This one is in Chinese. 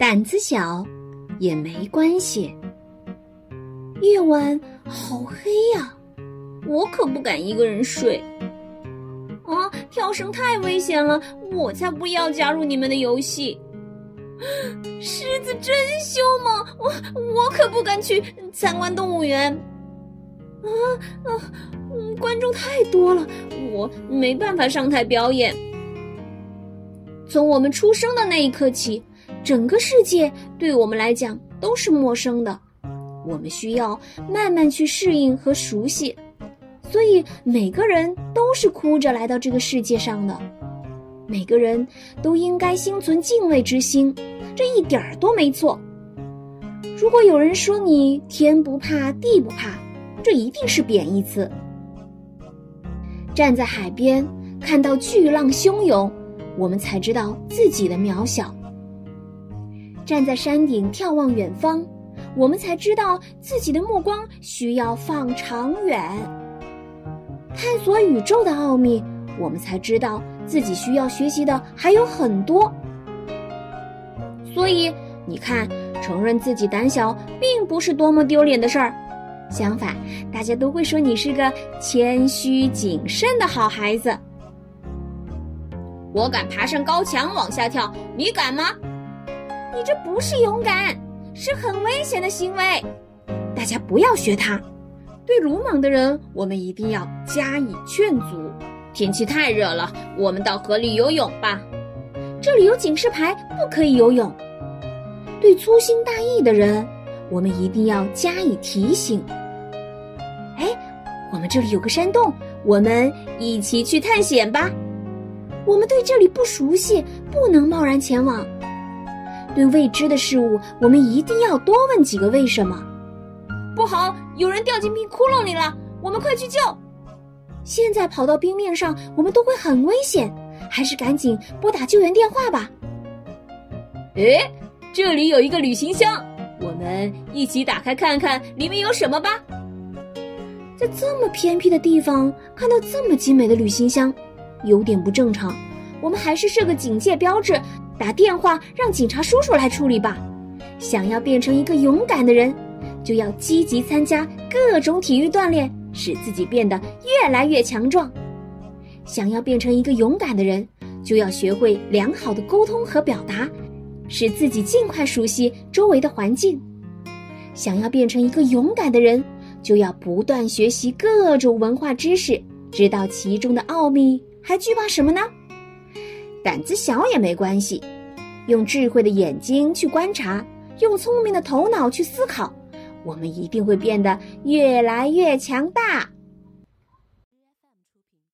胆子小也没关系。夜晚好黑呀，我可不敢一个人睡。啊，跳绳太危险了，我才不要加入你们的游戏。狮子真凶猛，我我可不敢去参观动物园。啊啊，观众太多了，我没办法上台表演。从我们出生的那一刻起，整个世界对我们来讲都是陌生的，我们需要慢慢去适应和熟悉。所以每个人都是哭着来到这个世界上的，每个人都应该心存敬畏之心，这一点儿都没错。如果有人说你天不怕地不怕，这一定是贬义词。站在海边看到巨浪汹涌，我们才知道自己的渺小；站在山顶眺望远方，我们才知道自己的目光需要放长远。探索宇宙的奥秘，我们才知道自己需要学习的还有很多。所以，你看，承认自己胆小，并不是多么丢脸的事儿。相反，大家都会说你是个谦虚谨慎的好孩子。我敢爬上高墙往下跳，你敢吗？你这不是勇敢，是很危险的行为。大家不要学他。对鲁莽的人，我们一定要加以劝阻。天气太热了，我们到河里游泳吧。这里有警示牌，不可以游泳。对粗心大意的人，我们一定要加以提醒。哎，我们这里有个山洞，我们一起去探险吧。我们对这里不熟悉，不能贸然前往。对未知的事物，我们一定要多问几个为什么。不好，有人掉进冰窟窿里了，我们快去救！现在跑到冰面上，我们都会很危险，还是赶紧拨打救援电话吧。诶，这里有一个旅行箱，我们一起打开看看里面有什么吧。在这么偏僻的地方看到这么精美的旅行箱，有点不正常。我们还是设个警戒标志，打电话让警察叔叔来处理吧。想要变成一个勇敢的人。就要积极参加各种体育锻炼，使自己变得越来越强壮。想要变成一个勇敢的人，就要学会良好的沟通和表达，使自己尽快熟悉周围的环境。想要变成一个勇敢的人，就要不断学习各种文化知识，知道其中的奥秘。还惧怕什么呢？胆子小也没关系，用智慧的眼睛去观察，用聪明的头脑去思考。我们一定会变得越来越强大。